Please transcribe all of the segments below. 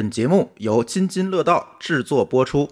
本节目由津津乐道制作播出。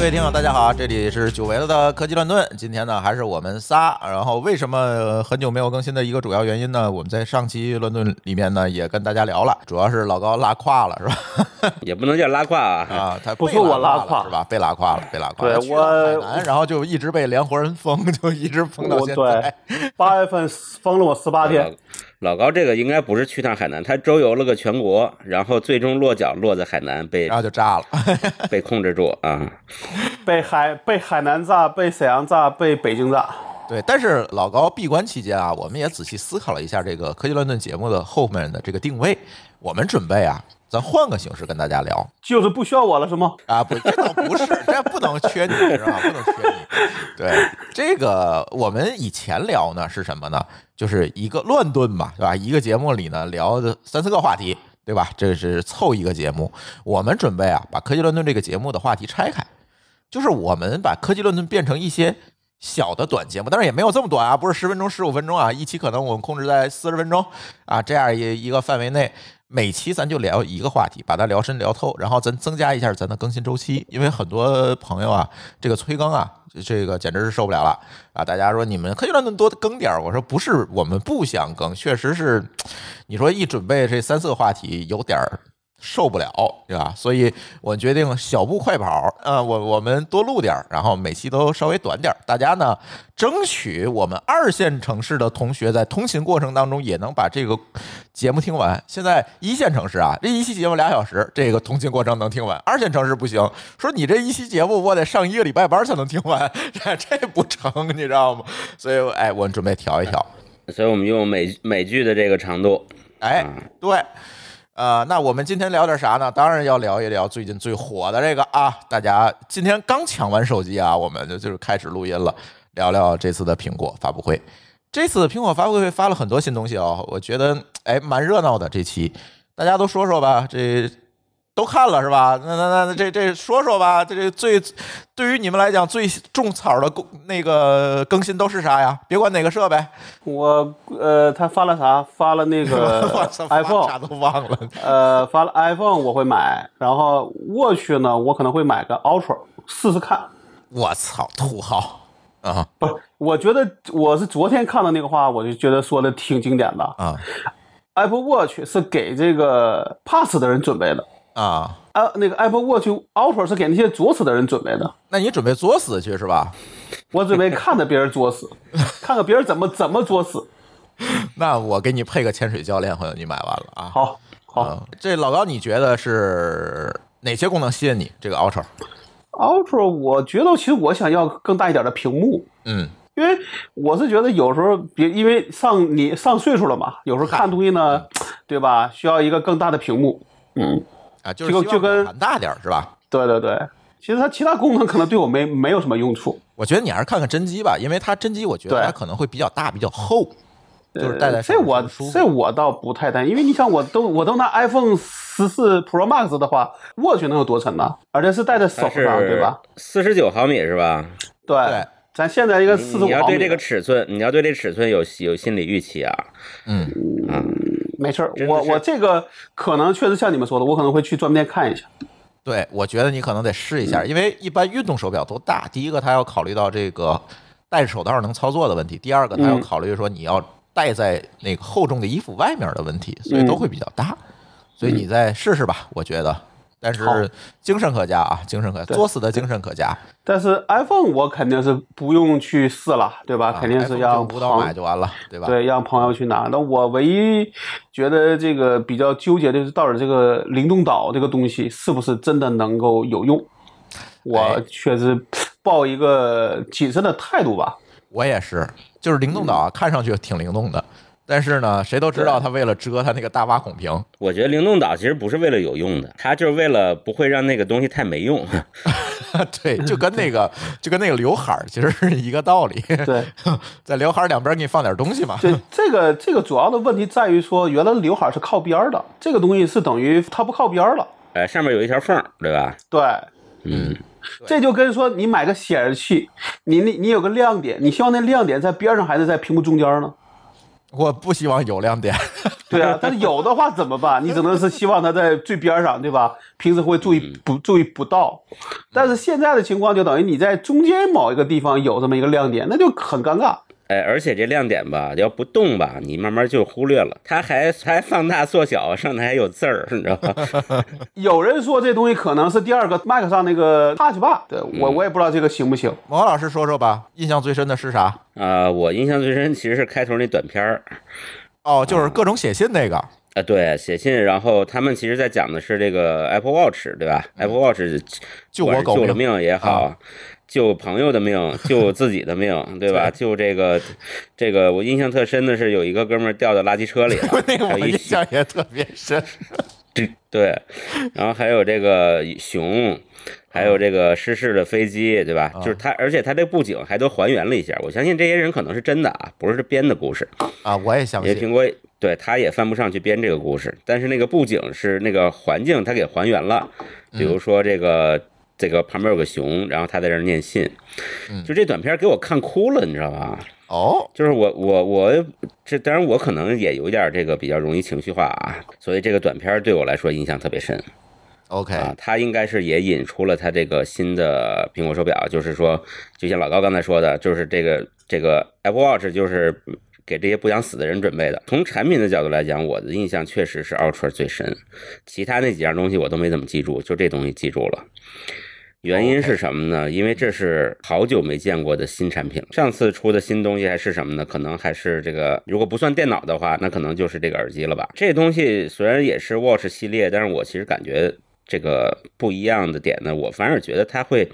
各位听友，大家好，这里是久违了的科技乱炖。今天呢，还是我们仨。然后，为什么很久没有更新的一个主要原因呢？我们在上期乱炖里面呢，也跟大家聊了，主要是老高拉胯了，是吧？也不能叫拉胯啊，啊，他不是我拉胯胯是吧？被拉胯了，被拉胯了。对我南，然后就一直被连活人封，就一直封到现在。八月份封了我十八天，老高这个应该不是去趟海南，他周游了个全国，然后最终落脚落在海南，被然后就炸了。被控制住啊。被海被海南炸，被沈阳炸，被北京炸。对，但是老高闭关期间啊，我们也仔细思考了一下这个科技乱炖节目的后面的这个定位。我们准备啊，咱换个形式跟大家聊就是不需要我了是吗？啊，不，这倒不是，这不能缺你是吧？不能缺你。对，这个我们以前聊呢是什么呢？就是一个乱炖嘛，对吧？一个节目里呢聊的三四个话题，对吧？这是凑一个节目。我们准备啊，把科技乱炖这个节目的话题拆开，就是我们把科技乱炖变成一些小的短节目，当然也没有这么短啊，不是十分钟、十五分钟啊，一期可能我们控制在四十分钟啊这样一一个范围内。每期咱就聊一个话题，把它聊深聊透，然后咱增加一下咱的更新周期，因为很多朋友啊，这个催更啊，这个简直是受不了了啊！大家说你们科技乱炖多更点儿，我说不是，我们不想更，确实是，你说一准备这三四个话题，有点儿受不了，对吧？所以我决定小步快跑，呃，我我们多录点儿，然后每期都稍微短点儿，大家呢争取我们二线城市的同学在通勤过程当中也能把这个节目听完。现在一线城市啊，这一期节目俩小时，这个通勤过程能听完；二线城市不行，说你这一期节目我得上一个礼拜班才能听完，这这不成，你知道吗？所以，哎，我准备调一调。所以我们用美美剧的这个长度，哎，对，啊，那我们今天聊点啥呢？当然要聊一聊最近最火的这个啊，大家今天刚抢完手机啊，我们就就是开始录音了，聊聊这次的苹果发布会。这次苹果发布会发了很多新东西啊，我觉得哎蛮热闹的这期，大家都说说吧，这。都看了是吧？那那那那这这说说吧，这这最对于你们来讲最种草的更那个更新都是啥呀？别管哪个设备，我呃，他发了啥？发了那个 iPhone，啥都忘了。呃，发了 iPhone 我会买，然后 Watch 呢，我可能会买个 Ultra 试试看。我操，土豪啊不是，我觉得我是昨天看的那个话，我就觉得说的挺经典的。啊 Apple Watch 是给这个 Pass 的人准备的，啊！啊，那个 Apple Watch Ultra 是给那些作死的人准备的。那你准备作死去是吧？我准备看着别人作死，看看别人怎么怎么作死。那我给你配个潜水教练，回头你买完了啊。好，好。嗯，这老高，你觉得是哪些功能吸引你？这个 Ultra，Ultra，我觉得其实我想要更大一点的屏幕，嗯，因为我是觉得有时候别因为上你上岁数了嘛，有时候看东西呢，对吧？需要一个更大的屏幕。嗯，啊，就是就就跟大点儿是吧？对对对。其实它其他功能可能对我没没有什么用处，我觉得你还是看看真机吧，因为它真机我觉得它可能会比较大、比较厚，就是戴在手上这我舒服这我倒不太担心，因为你想，我都我都拿 iPhone 十四 Pro Max 的话，Watch 能有多沉呢？而且是戴在手上，对吧？是四十九毫米是吧？对，对咱现在一个你四十五毫米，你要对这个尺寸，你要对这尺寸有有心理预期啊。嗯，没事儿，我我这个可能确实像你们说的，我可能会去专卖店看一下。对，我觉得你可能得试一下，因为一般运动手表都大。第一个，它要考虑到这个戴着手套能操作的问题；第二个，它要嗯考虑说你要戴在那个厚重的衣服外面的问题，所以都会比较大。所以你再试试吧，我觉得。但是精神可嘉啊，精神可嘉，作死的精神可嘉。但是 iPhone 我肯定是不用去试了，对吧？肯定是让五刀买就完了，对吧？对让朋友去拿。那我唯一觉得这个比较纠结的是，到底这个灵动岛这个东西是不是真的能够有用？我哎确实抱一个谨慎的态度吧。我也是，就是灵动岛啊，看上去挺灵动的，但是呢，谁都知道他为了遮他那个大挖孔屏，我觉得灵动岛其实不是为了有用的，它就是为了不会让那个东西太没用。对，就跟那个就跟那个刘海儿其实是一个道理。对，在刘海儿两边给你放点东西嘛。对，这个这个主要的问题在于说，原来刘海是靠边儿的，这个东西是等于它不靠边儿了。哎，上面有一条缝儿，对吧？对，嗯，这就跟说你买个显示器，你你你有个亮点，你希望那亮点在边上还是在屏幕中间呢？我不希望有亮点。对啊，但是有的话怎么办？你只能是希望它在最边上，对吧？平时会注意不注意不到，但是现在的情况就等于你在中间某一个地方有这么一个亮点，那就很尴尬。哎，而且这亮点吧，要不动吧，你慢慢就忽略了。它还还放大缩小，上头还有字儿，你知道吗？有人说这东西可能是第二个 Mac 上那个 Touch Bar，对我我也不知道这个行不行。王老师说说吧，印象最深的是啥？啊、我印象最深其实是开头那短片儿。哦，就是各种写信那个。啊，对，写信，然后他们其实在讲的是这个 Apple Watch，对吧？Apple Watch 救我狗命命也好，啊救朋友的命，救自己的命，对吧？救这个这个，我印象特深的是有一个哥们儿掉到垃圾车里了 那个我一印象也特别深。对对，然后还有这个熊，还有这个失事的飞机，对吧？就是他，而且他这布景还都还原了一下。我相信这些人可能是真的啊，不是编的故事。啊，我也相信。也苹果对他也犯不上去编这个故事，但是那个布景是那个环境，他给还原了。比如说这个这个旁边有个熊，然后他在这儿念信，就这短片给我看哭了，你知道吧？哦，就是我我我这当然我可能也有一点这个比较容易情绪化啊，所以这个短片对我来说印象特别深 OK，啊。它应该是也引出了他这个新的苹果手表，就是说，就像老高刚才说的，就是这个这个 Apple Watch 就是给这些不想死的人准备的。从产品的角度来讲，我的印象确实是 Ultra 最深，其他那几样东西我都没怎么记住，就这东西记住了。原因是什么呢？因为这是好久没见过的新产品了。上次出的新东西还是什么呢？可能还是这个，如果不算电脑的话，那可能就是这个耳机了吧。这东西虽然也是 Watch 系列，但是我其实感觉这个不一样的点呢，我反而觉得它会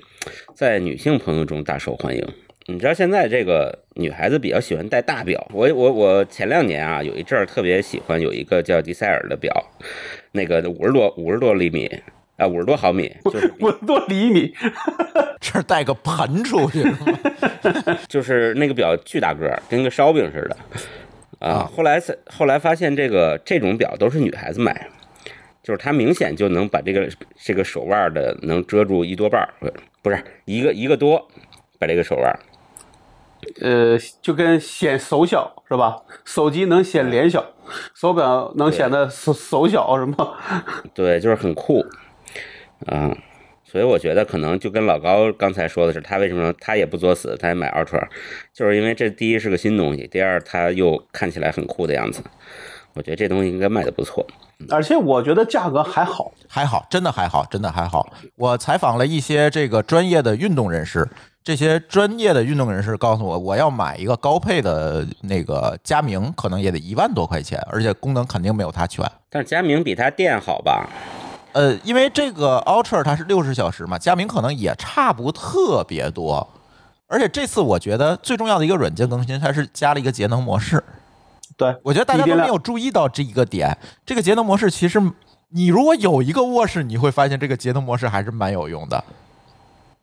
在女性朋友中大受欢迎。你知道现在这个女孩子比较喜欢戴大表，我我我前两年啊有一阵儿特别喜欢有一个叫迪塞尔的表，那个五十多五十多厘米啊五十多毫米，就是我多厘米，这儿带个盆出去是吗？就是那个表巨大个儿，跟个烧饼似的啊啊。后来才后来发现这个这种表都是女孩子买，就是它明显就能把这个这个手腕的能遮住一多半儿，不不是一个一个多，把这个手腕。呃，就跟显手小是吧？手机能显脸小，手表能显得手手小是吗？对，就是很酷啊。所以我觉得可能就跟老高刚才说的是，他为什么他也不作死，他也买 Ultra，就是因为这第一是个新东西，第二他又看起来很酷的样子。我觉得这东西应该卖的不错。而且我觉得价格还好，还好，真的还好，真的还好。我采访了一些这个专业的运动人士，这些专业的运动人士告诉我，我要买一个高配的那个佳明，可能也得一万多块钱，而且功能肯定没有它全。但是佳明比它电好吧？呃，因为这个 Ultra 它是六十小时嘛，佳明可能也差不特别多。而且这次我觉得最重要的一个软件更新，它是加了一个节能模式。对，我觉得大家都没有注意到这一个点。这个节能模式其实，你如果有一个卧室，你会发现这个节能模式还是蛮有用的。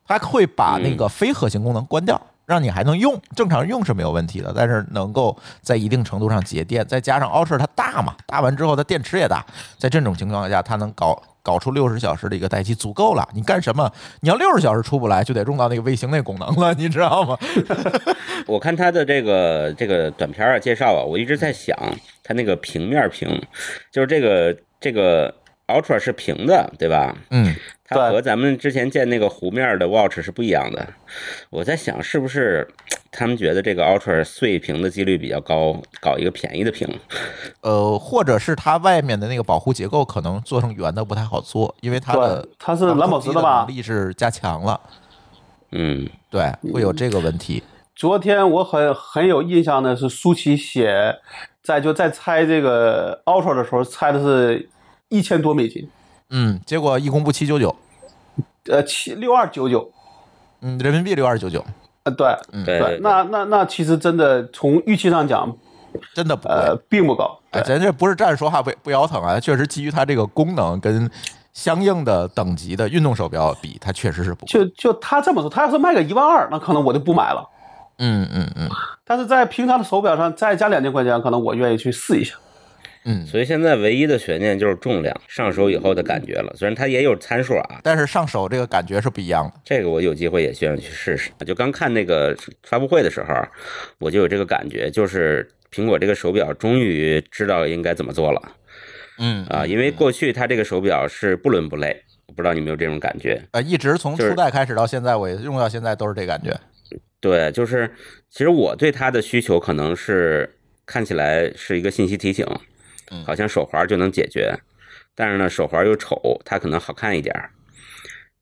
它会把那个非核心功能关掉，让你还能用，正常用是没有问题的，但是能够在一定程度上节电。再加上 Ultra 它大嘛，大完之后它电池也大，在这种情况下，它能搞搞出六十小时的一个待机，足够了。你干什么？你要六十小时出不来，就得用到那个卫星那功能了，你知道吗？我看它的这个这个短片啊介绍啊，我一直在想，它那个平面屏，就是这个这个 Ultra 是平的，对吧？嗯，它和咱们之前见那个弧面的 Watch 是不一样的。我在想，是不是他们觉得这个 Ultra 碎屏的几率比较高，搞一个便宜的屏？呃，或者是它外面的那个保护结构可能做成圆的不太好做，因为它的它是蓝宝石的吧？能力是加强了，嗯，对，会有这个问题。昨天我很很有印象的是舒淇写在就在拆这个 Ultra 的时候，拆的是一千多美金，嗯，结果一公布七九九，呃七六二九九，嗯，人民币六二九九，呃对对对，那那那其实真的从预期上讲，真的不。呃并不高，哎，咱这不是站着说话不不腰疼啊，确实基于它这个功能跟相应的等级的运动手表比，它确实是不。就就他这么说，他要是卖个一万二，那可能我就不买了。嗯嗯嗯但是在平常的手表上再加两千块钱，可能我愿意去试一下。嗯，所以现在唯一的悬念就是重量，上手以后的感觉了。虽然它也有参数啊，但是上手这个感觉是不一样的。这个我有机会也希望去试试。就刚看那个发布会的时候，我就有这个感觉，就是苹果这个手表终于知道应该怎么做了嗯啊，因为过去它这个手表是不伦不类，我不知道你有没有这种感觉？呃一直从初代开始到现在，我也用到现在都是这感觉。对，就是其实我对它的需求可能是看起来是一个信息提醒嗯，好像手环就能解决，但是呢手环又丑，它可能好看一点儿，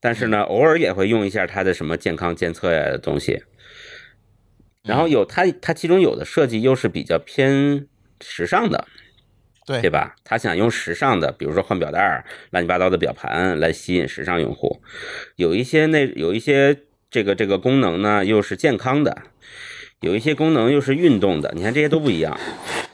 但是呢偶尔也会用一下它的什么健康监测呀的东西，然后有它它其中有的设计又是比较偏时尚的，对对吧？他想用时尚的，比如说换表带儿、乱七八糟的表盘来吸引时尚用户。有一些那有一些这个这个功能呢，又是健康的，有一些功能又是运动的。你看这些都不一样，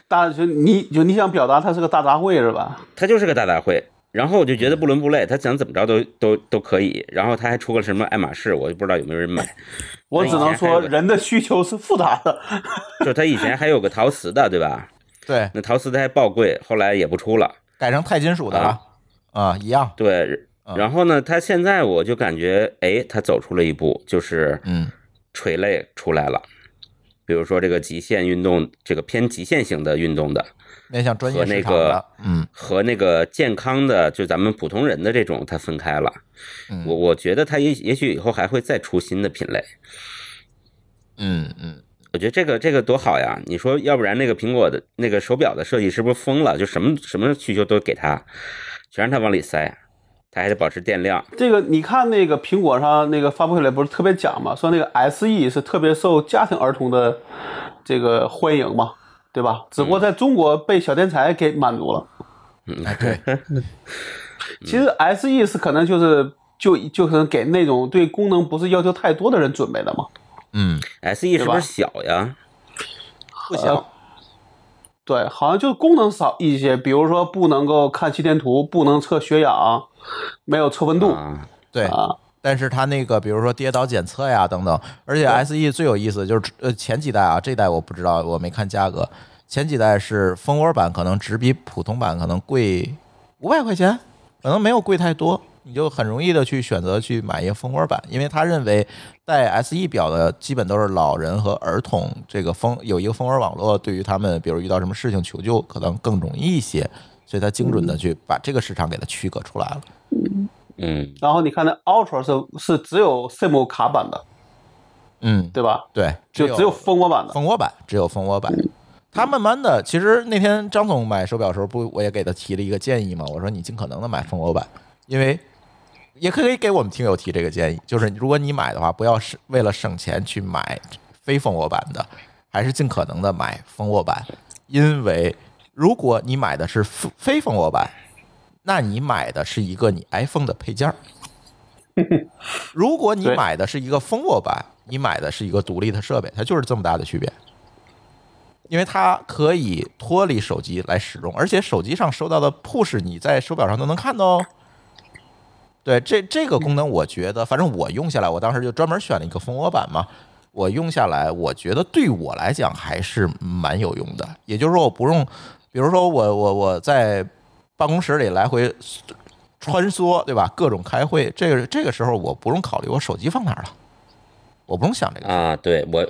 大就你就你想表达它是个大杂烩是吧？它就是个大杂烩。然后我就觉得不伦不类，他想怎么着都都都可以。然后他还出个什么爱马仕，我就不知道有没有人买。我只能说人的需求是复杂的。就他以前还有个陶瓷的，对吧？对，那陶瓷的还爆贵，后来也不出了。改成钛金属的了啊，一样。对，嗯然后呢，他现在我就感觉，哎，他走出了一步，就是嗯垂类出来了。比如说这个极限运动，这个偏极限型的运动的，面向专业和那个市场的，嗯和那个健康的，就咱们普通人的这种，它分开了。嗯我我觉得它也也许以后还会再出新的品类。嗯嗯，我觉得这个这个多好呀！你说，要不然那个苹果的那个手表的设计是不是疯了？就什么什么需求都给他，全让他往里塞，他还得保持电量。这个你看那个苹果上那个发布会里不是特别讲嘛，说那个 SE 是特别受家庭儿童的这个欢迎嘛，对吧？只不过在中国被小天才给满足了。嗯对，其实 SE 是可能就是就就可能给那种对功能不是要求太多的人准备的嘛。嗯 SE 是不吧是小呀？不小，对，好像就是功能少一些，比如说不能够看心电图，不能测血氧，没有测温度啊，对。啊。但是它那个，比如说跌倒检测呀等等，而且 SE 最有意思就是呃前几代啊，这代我不知道，我没看价格。前几代是蜂窝版，可能只比普通版可能贵五百块钱，可能没有贵太多，你就很容易的去选择去买一个蜂窝版，因为他认为带 SE 表的基本都是老人和儿童，这个蜂有一个蜂窝网络，对于他们比如遇到什么事情求救可能更容易一些，所以他精准的去把这个市场给它区隔出来了。嗯，然后你看那 Ultra 是是只有 SIM 卡版的，嗯，对吧？对，就只有蜂窝版的。蜂窝版，只有蜂窝版。他慢慢的，其实那天张总买手表的时候，不我也给他提了一个建议嘛？我说你尽可能的买蜂窝版，因为也可以给我们听友提这个建议，就是如果你买的话，不要是为了省钱去买非蜂窝版的，还是尽可能的买蜂窝版，因为如果你买的是非蜂窝版，那你买的是一个你 iPhone 的配件儿。如果你买的是一个蜂窝版，你买的是一个独立的设备，它就是这么大的区别。因为它可以脱离手机来使用，而且手机上收到的 push 你在手表上都能看到哦。对，这这个功能我觉得，反正我用下来，我当时就专门选了一个蜂窝版嘛。我用下来，我觉得对我来讲还是蛮有用的。也就是说，我不用，比如说我我我在办公室里来回穿梭，对吧？各种开会，这个这个时候我不用考虑我手机放哪儿了，我不用想这个。啊，对我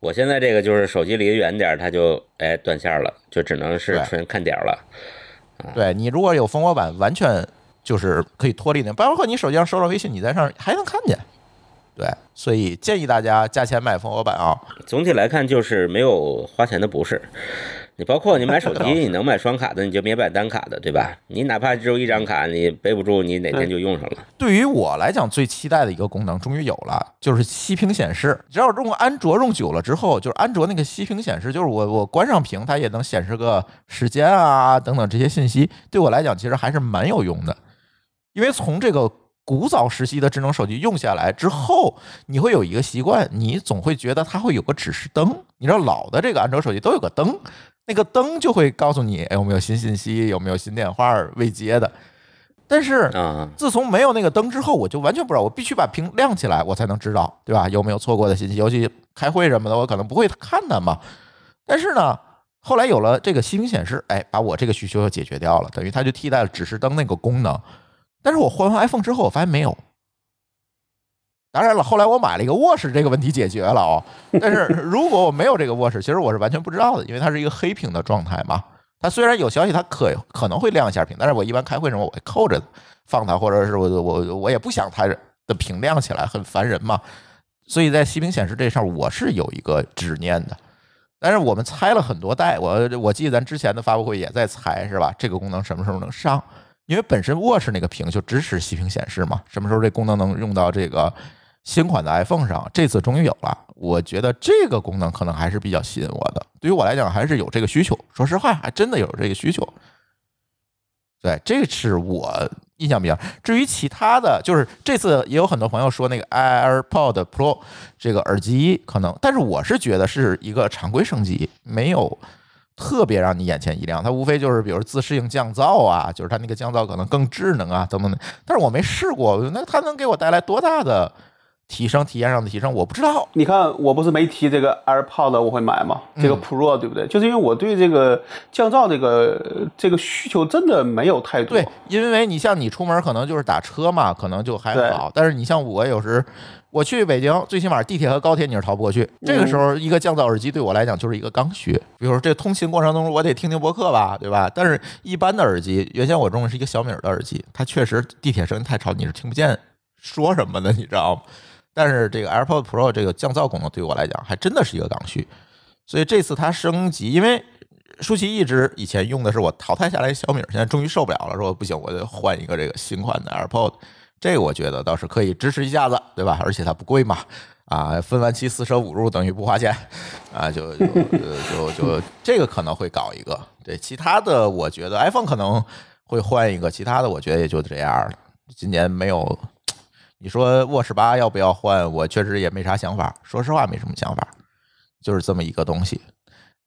我现在这个就是手机离得远点儿，它就哎断线了，就只能是纯看点儿了。对你如果有蜂窝版，完全就是可以脱离那，包括你手机上收到微信，你在上还能看见。对，所以建议大家加钱买蜂窝版啊。总体来看，就是没有花钱的不是。你包括你买手机，你能买双卡的，你就别买单卡的，对吧？你哪怕只有一张卡，你背不住，你哪天就用上了。对于我来讲，最期待的一个功能终于有了，就是息屏显示。只要用安卓用久了之后，就是安卓那个息屏显示，就是我我关上屏，它也能显示个时间啊等等这些信息。对我来讲，其实还是蛮有用的，因为从这个古早时期的智能手机用下来之后，你会有一个习惯，你总会觉得它会有个指示灯。你知道老的这个安卓手机都有个灯，那个灯就会告诉你，哎，有没有新信息，有没有新电话未接的。但是啊，自从没有那个灯之后，我就完全不知道，我必须把屏亮起来，我才能知道，对吧？有没有错过的信息？尤其开会什么的，我可能不会看它嘛。但是呢，后来有了这个息屏显示，哎，把我这个需求又解决掉了，等于它就替代了指示灯那个功能。但是我换完 iPhone 之后，我发现没有，当然了，后来我买了一个卧室，这个问题解决了哦。但是 如果我没有这个卧室，其实我是完全不知道的，因为它是一个黑屏的状态嘛。它虽然有消息，它可可能会亮一下屏，但是我一般开会什么我会扣着放它，或者是我我我也不想它的屏亮起来，很烦人嘛。所以在息屏显示这事儿，我是有一个执念的。但是我们猜了很多代，我我记得咱之前的发布会也在猜，是吧？这个功能什么时候能上？因为本身卧室那个屏就支持息屏显示嘛，什么时候这功能能用到这个？新款的 iPhone 上，这次终于有了。我觉得这个功能可能还是比较吸引我的。对于我来讲，还是有这个需求。说实话，还真的有这个需求。对，这是我印象比较。至于其他的就是这次也有很多朋友说那个 AirPod Pro 这个耳机可能，但是我是觉得是一个常规升级，没有特别让你眼前一亮。它无非就是比如自适应降噪啊，就是它那个降噪可能更智能啊等等的。但是我没试过，那它能给我带来多大的？提升体验上的提升，我不知道。你看，我不是没提这个 AirPod 我会买吗？这个 Pro 对不对？就是因为我对这个降噪这个这个需求真的没有太多。对，因为你像你出门可能就是打车嘛，可能就还好。但是你像我有时我去北京，最起码地铁和高铁你是逃不过去。这个时候一个降噪耳机对我来讲就是一个刚需。比如说这通勤过程中我得听听播客吧，对吧？但是一般的耳机，原先我用的是一个小米的耳机，它确实地铁声音太吵，你是听不见说什么的，你知道吗？但是这个 AirPods Pro 这个降噪功能对我来讲还真的是一个刚需，所以这次它升级，因为舒淇一直以前用的是我淘汰下来小米，现在终于受不了了，说不行，我得换一个这个新款的 AirPods，这个我觉得倒是可以支持一下子，对吧？而且它不贵嘛，啊，分完期四舍五入等于不花钱，啊，就就就就这个可能会搞一个，对，其他的我觉得 iPhone 可能会换一个，其他的我觉得也就这样了，今年没有。你说卧室八要不要换？我确实也没啥想法，说实话没什么想法，就是这么一个东西。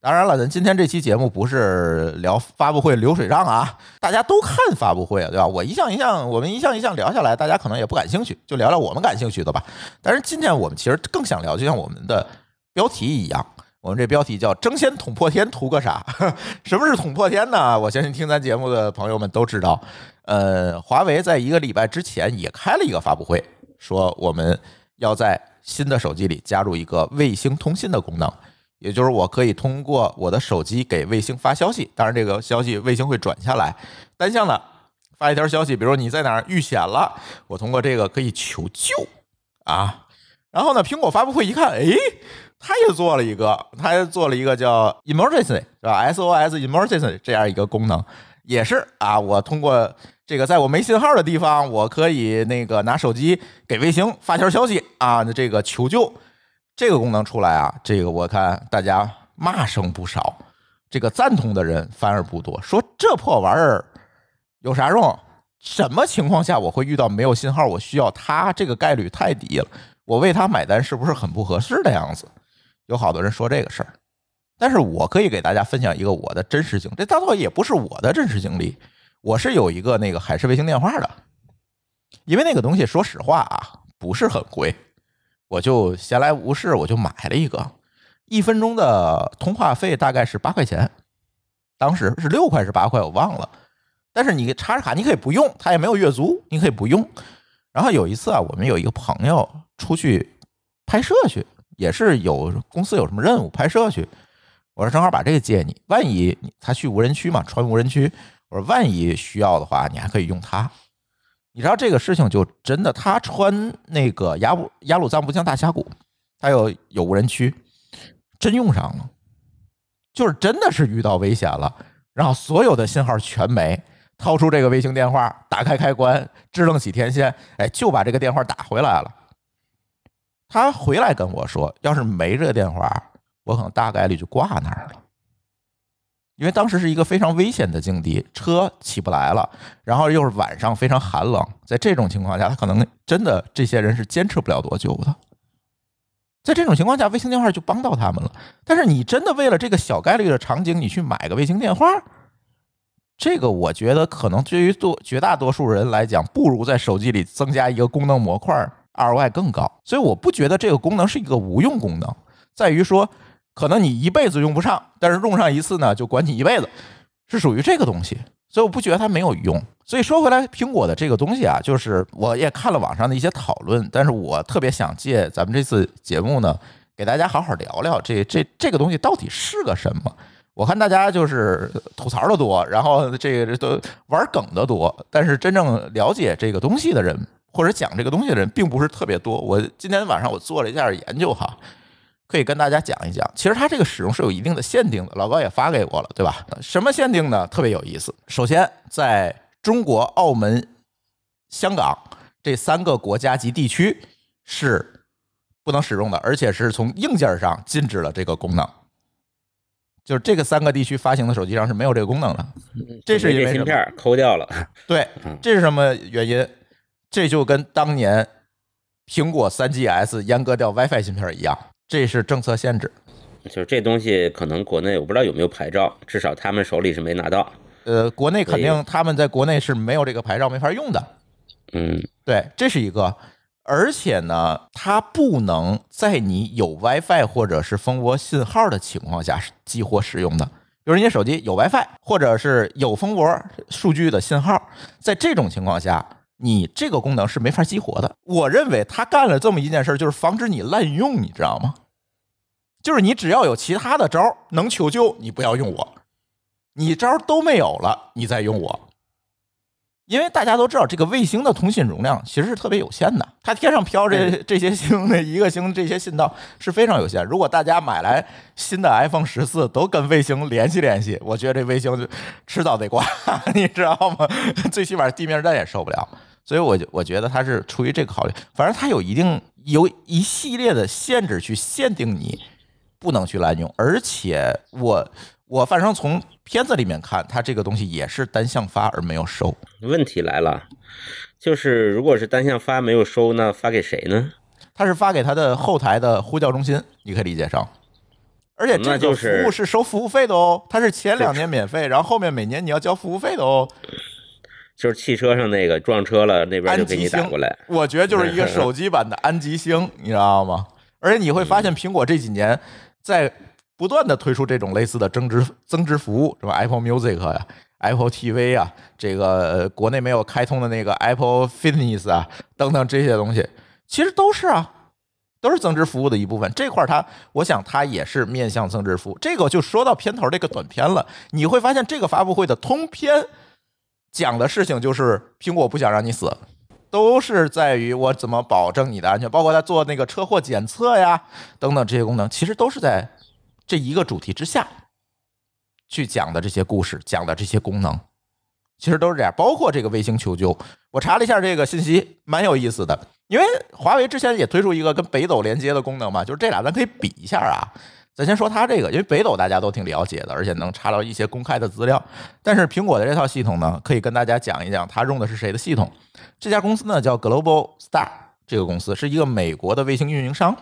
当然了，咱今天这期节目不是聊发布会流水账啊，大家都看发布会，对吧？我一项一项，我们一项一项聊下来，大家可能也不感兴趣，就聊聊我们感兴趣的吧。但是今天我们其实更想聊，就像我们的标题一样，我们这标题叫“争先捅破天，图个啥？” 什么是捅破天呢？我相信听咱节目的朋友们都知道。呃，华为在一个礼拜之前也开了一个发布会，说我们要在新的手机里加入一个卫星通信的功能，也就是我可以通过我的手机给卫星发消息，当然这个消息卫星会转下来，单向的发一条消息，比如你在哪儿遇险了，我通过这个可以求救啊。然后呢，苹果发布会一看，哎，他也做了一个，他也做了一个叫 Emergency 是吧？SOS Emergency 这样一个功能，也是啊，我通过。这个在我没信号的地方，我可以那个拿手机给卫星发条消息啊，这个求救这个功能出来啊，这个我看大家骂声不少，这个赞同的人反而不多，说这破玩意儿有啥用？什么情况下我会遇到没有信号？我需要它，这个概率太低了，我为它买单是不是很不合适的样子？有好多人说这个事儿，但是我可以给大家分享一个我的真实经历，这大多也不是我的真实经历。我是有一个那个海事卫星电话的，因为那个东西说实话啊不是很贵，我就闲来无事我就买了一个，一分钟的通话费大概是八块钱，当时是六块是八块我忘了，但是你插着卡你可以不用，它也没有月租，你可以不用。然后有一次啊，我们有一个朋友出去拍摄去，也是有公司有什么任务拍摄去，我说正好把这个借你，万一他去无人区嘛，穿无人区。我说，万一需要的话，你还可以用它。你知道这个事情就真的，他穿那个雅鲁雅鲁藏布江大峡谷，他有有无人区，真用上了，就是真的是遇到危险了，然后所有的信号全没，掏出这个卫星电话，打开开关，支棱起天线，哎，就把这个电话打回来了。他回来跟我说，要是没这个电话，我可能大概率就挂那儿了。因为当时是一个非常危险的境地，车起不来了，然后又是晚上非常寒冷，在这种情况下，他可能真的这些人是坚持不了多久的。在这种情况下，卫星电话就帮到他们了。但是你真的为了这个小概率的场景，你去买个卫星电话，这个我觉得可能对于多绝大多数人来讲，不如在手机里增加一个功能模块，ROI 更高。所以我不觉得这个功能是一个无用功能，在于说。可能你一辈子用不上，但是用上一次呢，就管你一辈子。是属于这个东西，所以我不觉得它没有用。所以说回来，苹果的这个东西啊，就是我也看了网上的一些讨论，但是我特别想借咱们这次节目呢，给大家好好聊聊这这这个东西到底是个什么。我看大家就是吐槽的多，然后这个都玩梗的多，但是真正了解这个东西的人，或者讲这个东西的人，并不是特别多。我今天晚上我做了一下研究哈，可以跟大家讲一讲。其实它这个使用是有一定的限定的，老高也发给我了，对吧？什么限定呢？特别有意思。首先，在中国、澳门、香港这三个国家及地区是不能使用的，而且是从硬件上禁止了这个功能。就是这个三个地区发行的手机上是没有这个功能的，这是因为？芯片抠掉了。对，这是什么原因？这就跟当年苹果三 GS 阉割掉 WiFi 芯片一样，这是政策限制。就是这东西可能国内我不知道有没有牌照，至少他们手里是没拿到。呃，国内肯定他们在国内是没有这个牌照，没法用的。嗯，对，这是一个。而且呢，它不能在你有 WiFi 或者是蜂窝信号的情况下激活使用的。比如你手机有 WiFi，或者是有蜂窝数据的信号，在这种情况下，你这个功能是没法激活的。我认为他干了这么一件事，就是防止你滥用，你知道吗？就是你只要有其他的招能求救，你不要用我；你招都没有了，你再用我。因为大家都知道，这个卫星的通信容量其实是特别有限的，它天上飘这 这些星的一个星这些信道是非常有限。如果大家买来新的 iPhone 十四都跟卫星联系联系，我觉得这卫星就迟早得挂，你知道吗？最起码地面站也受不了。所以，我我觉得他是出于这个考虑，反正他有一定有一系列的限制去限定你不能去滥用，而且我。我反正从片子里面看，他这个东西也是单向发而没有收。问题来了，就是如果是单向发没有收，那发给谁呢？他是发给他的后台的呼叫中心，你可以理解成。而且这个服务是收服务费的哦，它是前两年免费，然后后面每年你要交服务费的哦。就是汽车上那个撞车了，那边就给你打过来。我觉得就是一个 手机版的安吉星，你知道吗？而且你会发现，苹果这几年在。不断的推出这种类似的增值增值服务，什么？Apple Music 呀，Apple TV 啊，这个国内没有开通的那个 Apple Fitness 啊，等等这些东西，其实都是啊，都是增值服务的一部分。这块它，我想它也是面向增值服务。这个就说到片头这个短片了，你会发现这个发布会的通篇讲的事情就是苹果不想让你死，都是在于我怎么保证你的安全，包括它做那个车祸检测呀等等这些功能，其实都是在。这一个主题之下去讲的这些故事，讲的这些功能，其实都是这样。包括这个卫星求救，我查了一下这个信息，蛮有意思的。因为华为之前也推出一个跟北斗连接的功能嘛，就是这俩咱可以比一下啊。咱先说它这个，因为北斗大家都挺了解的，而且能查到一些公开的资料。但是苹果的这套系统呢，可以跟大家讲一讲，它用的是谁的系统？这家公司呢叫 Global Star，这个公司是一个美国的卫星运营商，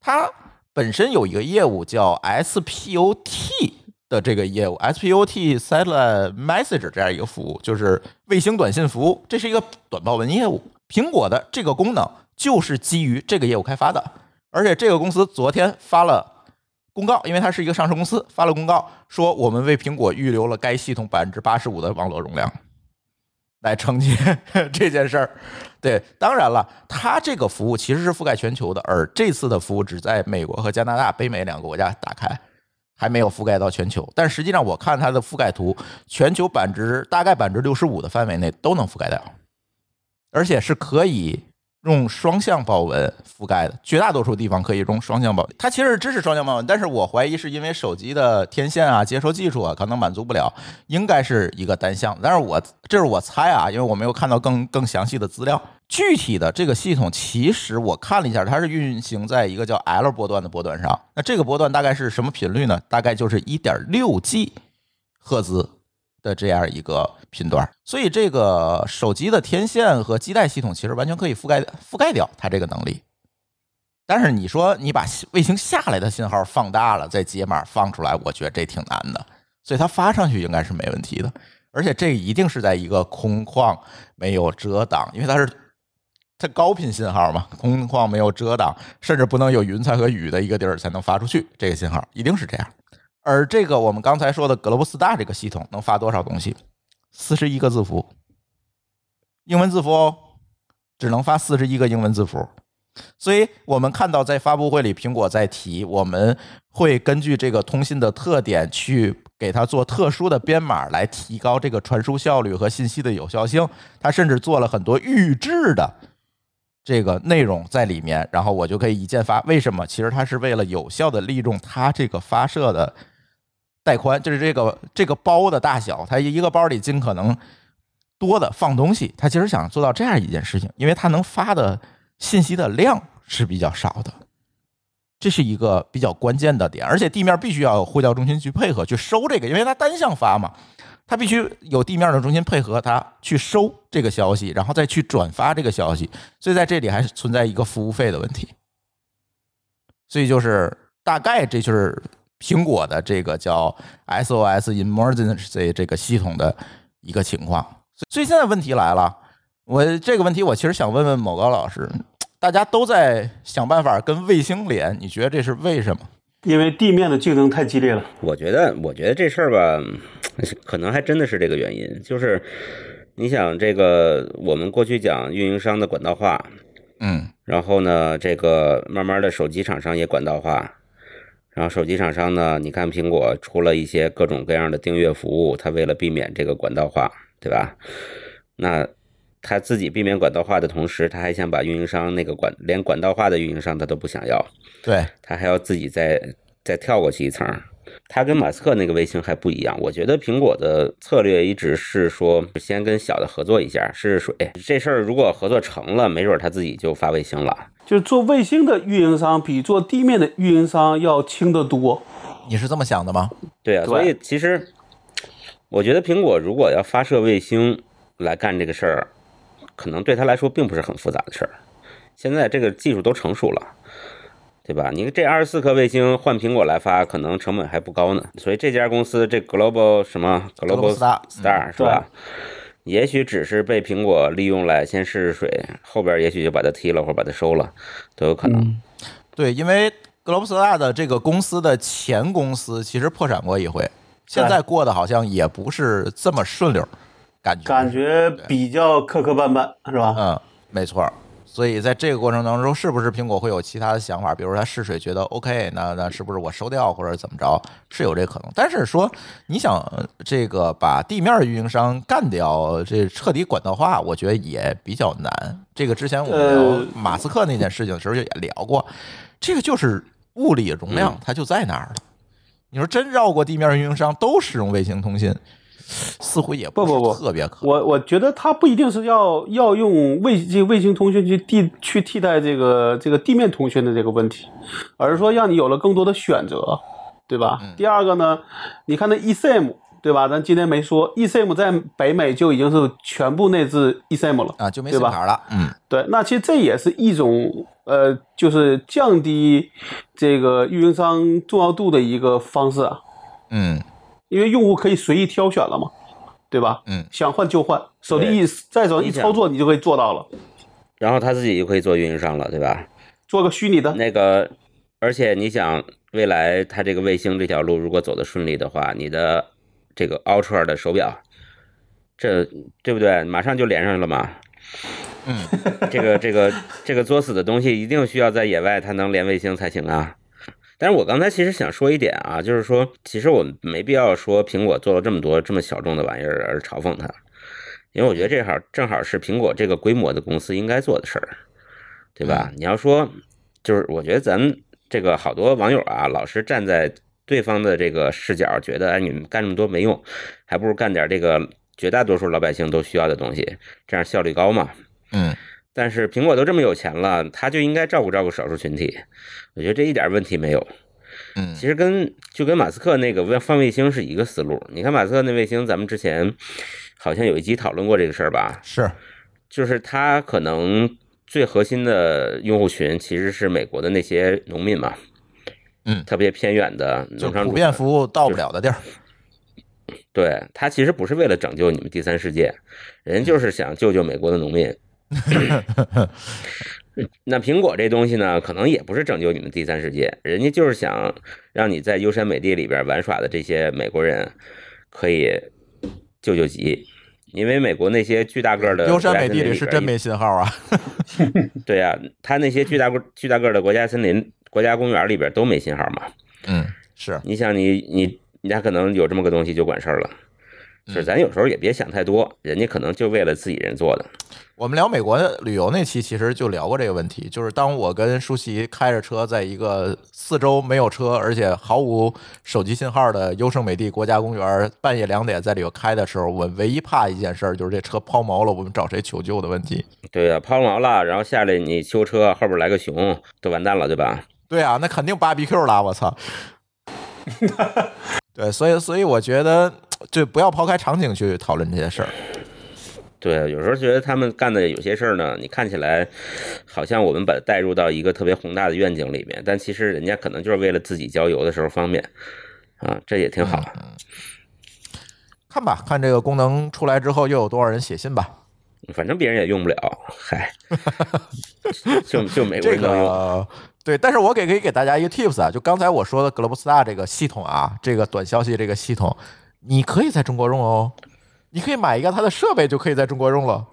它。本身有一个业务叫 SPOT 的这个业务，SPOT Satellite Message 这样一个服务，就是卫星短信服务，这是一个短报文业务。苹果的这个功能就是基于这个业务开发的，而且这个公司昨天发了公告，因为它是一个上市公司，发了公告说我们为苹果预留了该系统百分之八十五的网络容量。来承接这件事儿，对，当然了，它这个服务其实是覆盖全球的，而这次的服务只在美国和加拿大、北美两个国家打开，还没有覆盖到全球。但实际上，我看它的覆盖图，全球百分之大概百分之六十五的范围内都能覆盖掉，而且是可以。用双向报文覆盖的绝大多数地方可以用双向报，它其实是支持双向报文，但是我怀疑是因为手机的天线啊、接收技术啊可能满足不了，应该是一个单向。但是我这是我猜啊，因为我没有看到更更详细的资料。具体的这个系统其实我看了一下，它是运行在一个叫 L 波段的波段上。那这个波段大概是什么频率呢？大概就是一点六 G 赫兹。的这样一个频段，所以这个手机的天线和基带系统其实完全可以覆盖覆盖掉它这个能力。但是你说你把卫星下来的信号放大了再解码放出来，我觉得这挺难的。所以它发上去应该是没问题的，而且这一定是在一个空旷没有遮挡，因为它是它高频信号嘛，空旷没有遮挡，甚至不能有云彩和雨的一个地儿才能发出去这个信号，一定是这样。而这个我们刚才说的 Globstar 这个系统能发多少东西？四十一个字符，英文字符哦，只能发四十一个英文字符。所以我们看到在发布会里，苹果在提，我们会根据这个通信的特点去给它做特殊的编码，来提高这个传输效率和信息的有效性。它甚至做了很多预制的这个内容在里面，然后我就可以一键发。为什么？其实它是为了有效的利用它这个发射的带宽，就是这个这个包的大小，它一个包里尽可能多的放东西。它其实想做到这样一件事情，因为它能发的。信息的量是比较少的，这是一个比较关键的点，而且地面必须要有呼叫中心去配合去收这个，因为它单向发嘛，它必须有地面的中心配合它去收这个消息，然后再去转发这个消息，所以在这里还是存在一个服务费的问题，所以就是大概这就是苹果的这个叫 SOS Emergency 这个系统的一个情况，所以现在问题来了。我这个问题，我其实想问问某高老师，大家都在想办法跟卫星连，你觉得这是为什么？因为地面的竞争太激烈了。我觉得，我觉得这事儿吧，可能还真的是这个原因。就是你想，这个我们过去讲运营商的管道化，嗯，然后呢，这个慢慢的手机厂商也管道化，然后手机厂商呢，你看苹果出了一些各种各样的订阅服务，它为了避免这个管道化，对吧？那他自己避免管道化的同时，他还想把运营商那个管连管道化的运营商他都不想要，对他还要自己再再跳过去一层。他跟马斯克那个卫星还不一样，我觉得苹果的策略一直是说先跟小的合作一下试试水。这事儿如果合作成了，没准他自己就发卫星了。就是做卫星的运营商比做地面的运营商要轻得多。你是这么想的吗？对啊，所以其实我觉得苹果如果要发射卫星来干这个事儿。可能对他来说并不是很复杂的事儿，现在这个技术都成熟了，对吧？你这二十四颗卫星换苹果来发，可能成本还不高呢。所以这家公司这 Global 什么 Global Star 是吧？也许只是被苹果利用来先试试水，后边也许就把它踢了或者把它收了，都有可能。对，因为 Global Star 的这个公司的前公司其实破产过一回，现在过得好像也不是这么顺溜。感觉感觉比较磕磕绊绊，是吧？嗯，没错。所以在这个过程当中，是不是苹果会有其他的想法？比如说他试水觉得 OK，那那是不是我收掉或者怎么着？是有这可能。但是说你想这个把地面运营商干掉，这彻底管道化，我觉得也比较难。这个之前我们聊马斯克那件事情的时候也聊过，这个就是物理容量它就在那儿了。你说真绕过地面运营商都使用卫星通信？似乎也不不不特别可，我我觉得它不一定是要要用卫这卫星通讯去替去替代这个这个地面通讯的这个问题，而是说让你有了更多的选择，对吧？第二个呢，你看那 eSIM，对吧？咱今天没说 eSIM 在北美就已经是全部内置 eSIM 了啊，就没 SIM 卡了。嗯，对，那其实这也是一种呃，就是降低这个运营商重要度的一个方式啊。嗯。因为用户可以随意挑选了嘛，对吧？嗯，想换就换，手机一再手一操作，你就可以做到了。然后他自己就可以做运营商了，对吧？做个虚拟的那个，而且你想，未来他这个卫星这条路如果走得顺利的话，你的这个 Ultra 的手表，这对不对？马上就连上了嘛。嗯，这个这个这个作死的东西一定需要在野外它能连卫星才行啊。但是我刚才其实想说一点啊，就是说，其实我们没必要说苹果做了这么多这么小众的玩意儿而嘲讽它，因为我觉得这好正好是苹果这个规模的公司应该做的事儿，对吧？你要说，就是我觉得咱们这个好多网友啊，老是站在对方的这个视角，觉得哎，你们干这么多没用，还不如干点这个绝大多数老百姓都需要的东西，这样效率高嘛。嗯。但是苹果都这么有钱了，他就应该照顾照顾少数群体。我觉得这一点问题没有。嗯，其实跟就跟马斯克那个放卫星是一个思路。你看马斯克那卫星，咱们之前好像有一集讨论过这个事儿吧？是，就是他可能最核心的用户群其实是美国的那些农民嘛。嗯，特别偏远的农场主，普遍服务到不了的地儿。对他其实不是为了拯救你们第三世界，人就是想救救美国的农民。那苹果这东西呢，可能也不是拯救你们第三世界，人家就是想让你在优山美地里边玩耍的这些美国人可以救救急，因为美国那些巨大个儿的优山美地里是真没信号啊。对呀、他那些巨大个巨大个儿的国家森林、国家公园里边都没信号嘛。嗯，是你想你你你家可能有这么个东西就管事儿了，就是咱有时候也别想太多，人家可能就为了自己人做的。我们聊美国旅游那期，其实就聊过这个问题，就是当我跟舒淇开着车在一个四周没有车，而且毫无手机信号的优胜美地国家公园，半夜两点在里头开的时候，我唯一怕一件事儿就是这车抛锚了，我们找谁求救的问题。对呀、抛锚了，然后下来你修车，后边来个熊，都完蛋了，对吧？对啊，那肯定 BBQ 了，我操！对，所以所以我觉得，就不要抛开场景去讨论这些事儿。对，有时候觉得他们干的有些事儿呢，你看起来好像我们把它带入到一个特别宏大的愿景里面，但其实人家可能就是为了自己郊游的时候方便啊，这也挺好。看吧，看这个功能出来之后，又有多少人写信吧。反正别人也用不了，嗨，就就美国这人能用。个对，但是我给可以给大家一个 tips 啊，就刚才我说的 Globstar 这个系统啊，这个短消息这个系统，你可以在中国用哦，你可以买一个它的设备就可以在中国用了，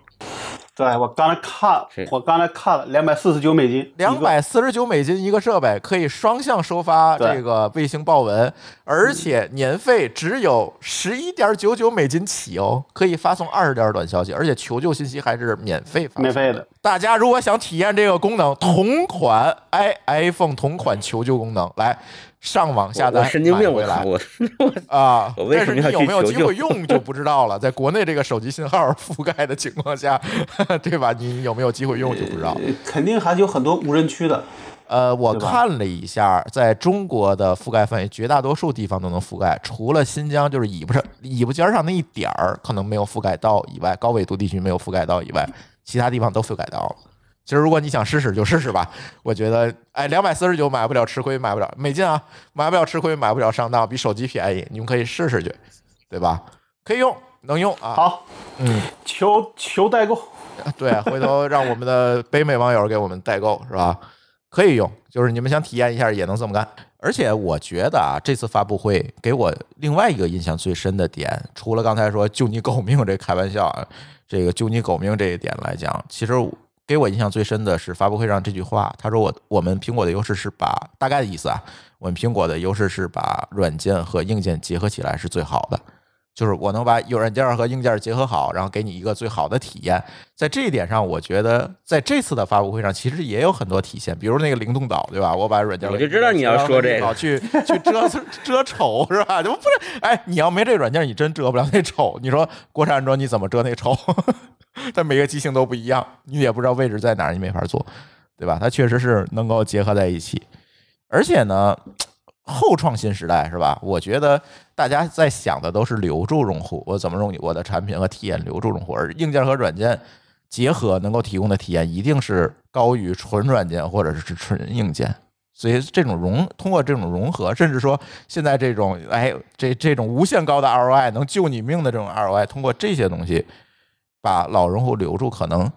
对我刚才看是，我刚才看了两百四十九美金，两百四十九美金一个设备，可以双向收发这个卫星报文，而且年费只有十一点九九美金起哦，可以发送二十条短消息，而且求救信息还是免费发送，免费的。大家如果想体验这个功能，同款 i iPhone 同款求救功能，来上网下我单神经病，我买回来啊！我为什么要但是你有没有机会用就不知道了。在国内这个手机信号覆盖的情况下，对吧？你有没有机会用就不知道。呃肯定还是有很多无人区的。呃，我看了一下，在中国的覆盖范围，绝大多数地方都能覆盖，除了新疆就是尾巴上尾巴尖上那一点儿可能没有覆盖到以外，高纬度地区没有覆盖到以外，其他地方都覆盖到了。其实如果你想试试就试试吧，我觉得，哎，两百四十九买不了吃亏，买不了美金啊，买不了吃亏，买不了上当，比手机便宜，你们可以试试去，对吧？可以用，能用啊。好，嗯，求求代购，对，回头让我们的北美网友给我们代购是吧？可以用，就是你们想体验一下也能这么干。而且我觉得啊，这次发布会给我另外一个印象最深的点，除了刚才说救你狗命这开玩笑啊，这个救你狗命这一点来讲，其实给我印象最深的是发布会上这句话，他说我我们苹果的优势是把大概的意思啊，我们苹果的优势是把软件和硬件结合起来是最好的。就是我能把有软件和硬件结合好，然后给你一个最好的体验。在这一点上，我觉得在这次的发布会上，其实也有很多体现，比如那个灵动岛，对吧？我把软件我就知道你要说这个去去遮遮丑是吧？就不是，哎，你要没这软件，你真遮不了那丑。你说国产安卓你怎么遮那丑？它每个机型都不一样，你也不知道位置在哪儿，你没法做，对吧？它确实是能够结合在一起，而且呢。后创新时代是吧？我觉得大家在想的都是留住用户，我怎么用我的产品和体验留住用户，而硬件和软件结合能够提供的体验一定是高于纯软件或者是纯硬件。所以这种融通过这种融合，甚至说现在这种哎这这种无限高的 ROI 能救你命的这种 ROI，通过这些东西把老用户留住，可能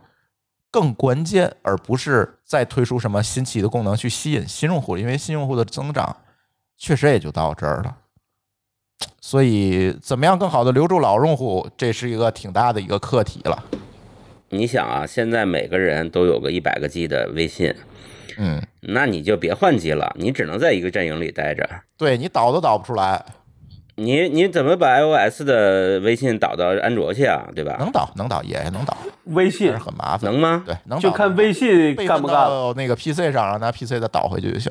更关键，而不是再推出什么新奇的功能去吸引新用户，因为新用户的增长。确实也就到这儿了，所以怎么样更好的留住老用户，这是一个挺大的一个课题了。你想啊，现在每个人都有个一百个 G 的微信，嗯，那你就别换机了，你只能在一个阵营里待着。对你导都导不出来，你你怎么把 iOS 的微信导到安卓去啊？对吧？能导能导也能导，微信是很麻烦。能吗？对，能导就看微信干不干。到那个 PC 上，让拿 PC 再导回去就行。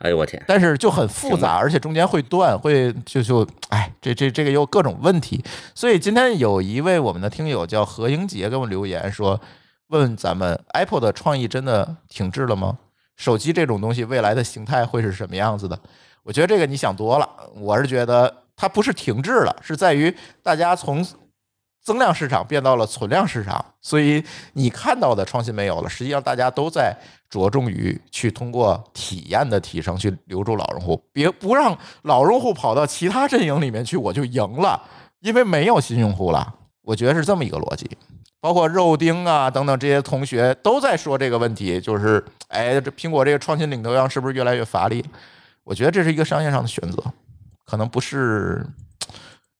哎呦我天！但是就很复杂，而且中间会断，会就就哎，这这这个又各种问题。所以今天有一位我们的听友叫何英杰给我们留言说，问咱们 Apple 的创意真的停滞了吗？手机这种东西未来的形态会是什么样子的？我觉得这个你想多了，我是觉得它不是停滞了，是在于大家从增量市场变到了存量市场，所以你看到的创新没有了。实际上，大家都在着重于去通过体验的提升去留住老用户，别不让老用户跑到其他阵营里面去，我就赢了，因为没有新用户了。我觉得是这么一个逻辑。包括肉丁啊等等这些同学都在说这个问题，就是哎，这苹果这个创新领头羊是不是越来越乏力？我觉得这是一个商业上的选择，可能不是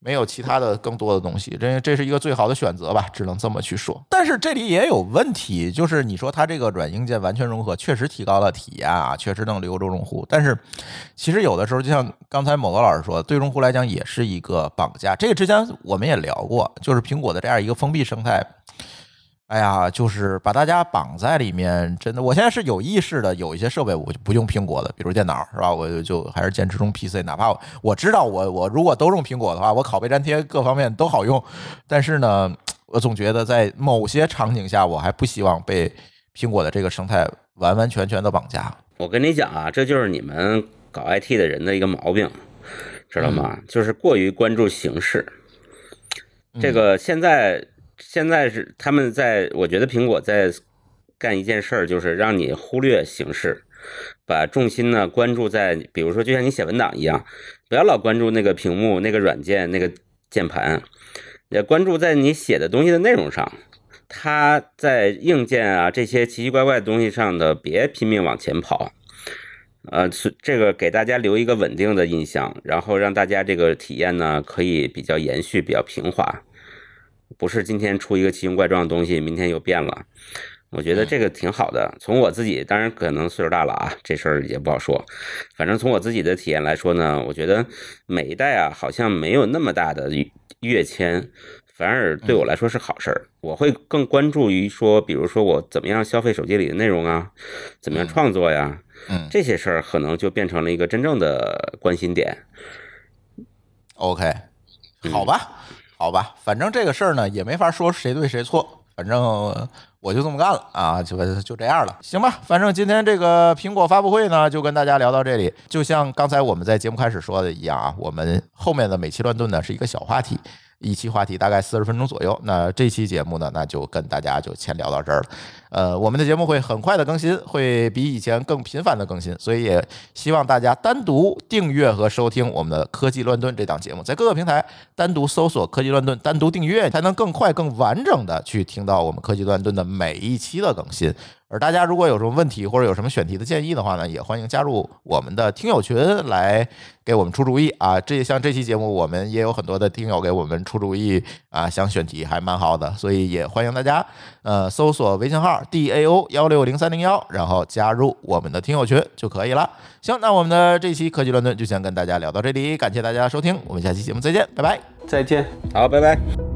没有其他的更多的东西，这这是一个最好的选择吧，只能这么去说。但是这里也有问题，就是你说它这个软硬件完全融合，确实提高了体验啊，确实能留住用户，但是其实有的时候，就像刚才某个老师说，对用户来讲也是一个绑架。这个之前我们也聊过，就是苹果的这样一个封闭生态。哎呀，就是把大家绑在里面，真的，我现在是有意识的，有一些设备我就不用苹果的，比如电脑，是吧？我就就还是坚持用 PC，哪怕我我知道我我如果都用苹果的话，我拷贝粘贴各方面都好用，但是呢，我总觉得在某些场景下，我还不希望被苹果的这个生态完完全全的绑架。我跟你讲啊，这就是你们搞 IT 的人的一个毛病，知道吗？就是过于关注形式。这个现在。现在是他们在，我觉得苹果在干一件事儿，就是让你忽略形式，把重心呢关注在，比如说就像你写文档一样，不要老关注那个屏幕、那个软件、那个键盘，也关注在你写的东西的内容上。它在硬件啊这些奇奇怪怪的东西上的，别拼命往前跑，呃，这个给大家留一个稳定的印象，然后让大家这个体验呢可以比较延续、比较平滑。不是今天出一个奇形怪状的东西，明天又变了。我觉得这个挺好的。从我自己，当然可能岁数大了啊，这事儿也不好说。反正从我自己的体验来说呢，我觉得每一代啊，好像没有那么大的跃迁，反而对我来说是好事儿。我会更关注于说，比如说我怎么样消费手机里的内容啊，怎么样创作呀，嗯，这些事儿可能就变成了一个真正的关心点。OK，好吧。好吧，反正这个事儿呢也没法说谁对谁错，反正我就这么干了啊，就就这样了，行吧。反正今天这个苹果发布会呢，就跟大家聊到这里。就像刚才我们在节目开始说的一样啊，我们后面的每期乱炖呢是一个小话题。一期话题大概四十分钟左右，那这期节目呢，那就跟大家就先聊到这儿了。呃，我们的节目会很快的更新，会比以前更频繁的更新，所以也希望大家单独订阅和收听我们的科技乱炖这档节目，在各个平台单独搜索“科技乱炖”，单独订阅，才能更快、更完整的去听到我们科技乱炖的每一期的更新。而大家如果有什么问题或者有什么选题的建议的话呢，也欢迎加入我们的听友群来给我们出主意啊。这像这期节目，我们也有很多的听友给我们出主意啊，想选题还蛮好的，所以也欢迎大家呃搜索微信号 d a o 幺六零三零幺，然后加入我们的听友群就可以了。行，那我们的这期科技乱炖就先跟大家聊到这里，感谢大家收听，我们下期节目再见，拜拜，再见，好，拜拜。